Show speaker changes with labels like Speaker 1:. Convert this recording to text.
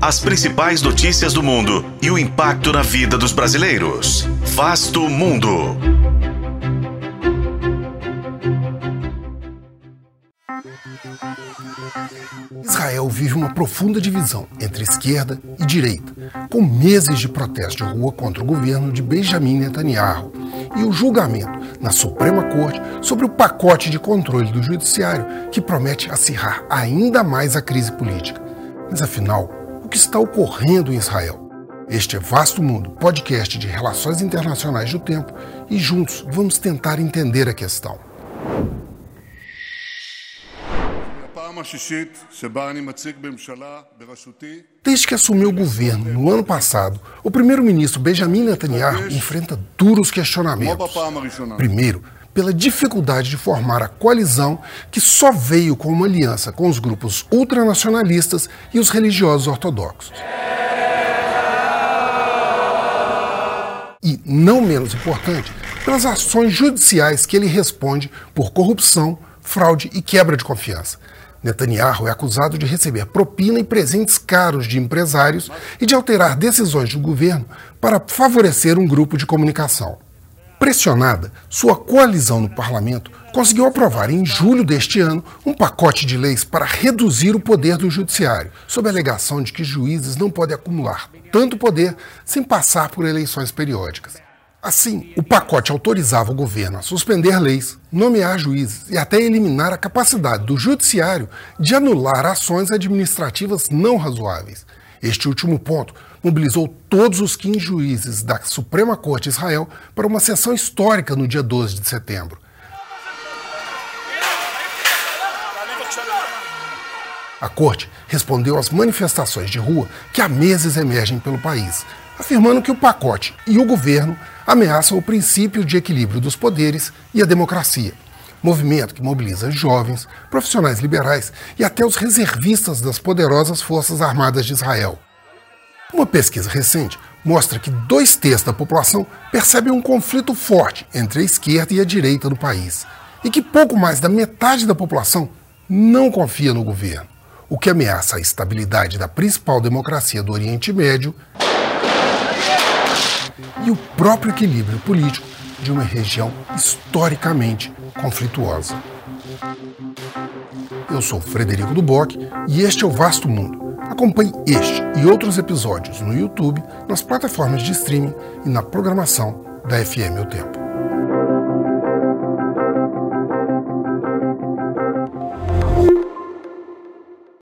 Speaker 1: As principais notícias do mundo e o impacto na vida dos brasileiros. Vasto Mundo.
Speaker 2: Israel vive uma profunda divisão entre esquerda e direita, com meses de protesto de rua contra o governo de Benjamin Netanyahu e o julgamento na Suprema Corte sobre o pacote de controle do Judiciário que promete acirrar ainda mais a crise política. Mas afinal, o que está ocorrendo em Israel? Este é Vasto Mundo, podcast de relações internacionais do tempo, e juntos vamos tentar entender a questão. Desde que assumiu o governo no ano passado, o primeiro-ministro Benjamin Netanyahu enfrenta duros questionamentos. Primeiro, pela dificuldade de formar a coalizão que só veio com uma aliança com os grupos ultranacionalistas e os religiosos ortodoxos. E, não menos importante, pelas ações judiciais que ele responde por corrupção, fraude e quebra de confiança. Netanyahu é acusado de receber propina e presentes caros de empresários e de alterar decisões do governo para favorecer um grupo de comunicação. Pressionada, sua coalizão no parlamento conseguiu aprovar em julho deste ano um pacote de leis para reduzir o poder do judiciário, sob a alegação de que juízes não podem acumular tanto poder sem passar por eleições periódicas. Assim, o pacote autorizava o governo a suspender leis, nomear juízes e até eliminar a capacidade do judiciário de anular ações administrativas não razoáveis. Este último ponto mobilizou todos os 15 juízes da Suprema Corte de Israel para uma sessão histórica no dia 12 de setembro. A corte respondeu às manifestações de rua que há meses emergem pelo país, afirmando que o pacote e o governo ameaçam o princípio de equilíbrio dos poderes e a democracia. Movimento que mobiliza jovens, profissionais liberais e até os reservistas das poderosas Forças Armadas de Israel. Uma pesquisa recente mostra que dois terços da população percebem um conflito forte entre a esquerda e a direita no país e que pouco mais da metade da população não confia no governo, o que ameaça a estabilidade da principal democracia do Oriente Médio e o próprio equilíbrio político de uma região historicamente conflituosa. Eu sou Frederico Duboc e este é o Vasto Mundo Acompanhe este e outros episódios no YouTube, nas plataformas de streaming e na programação da FM O Tempo.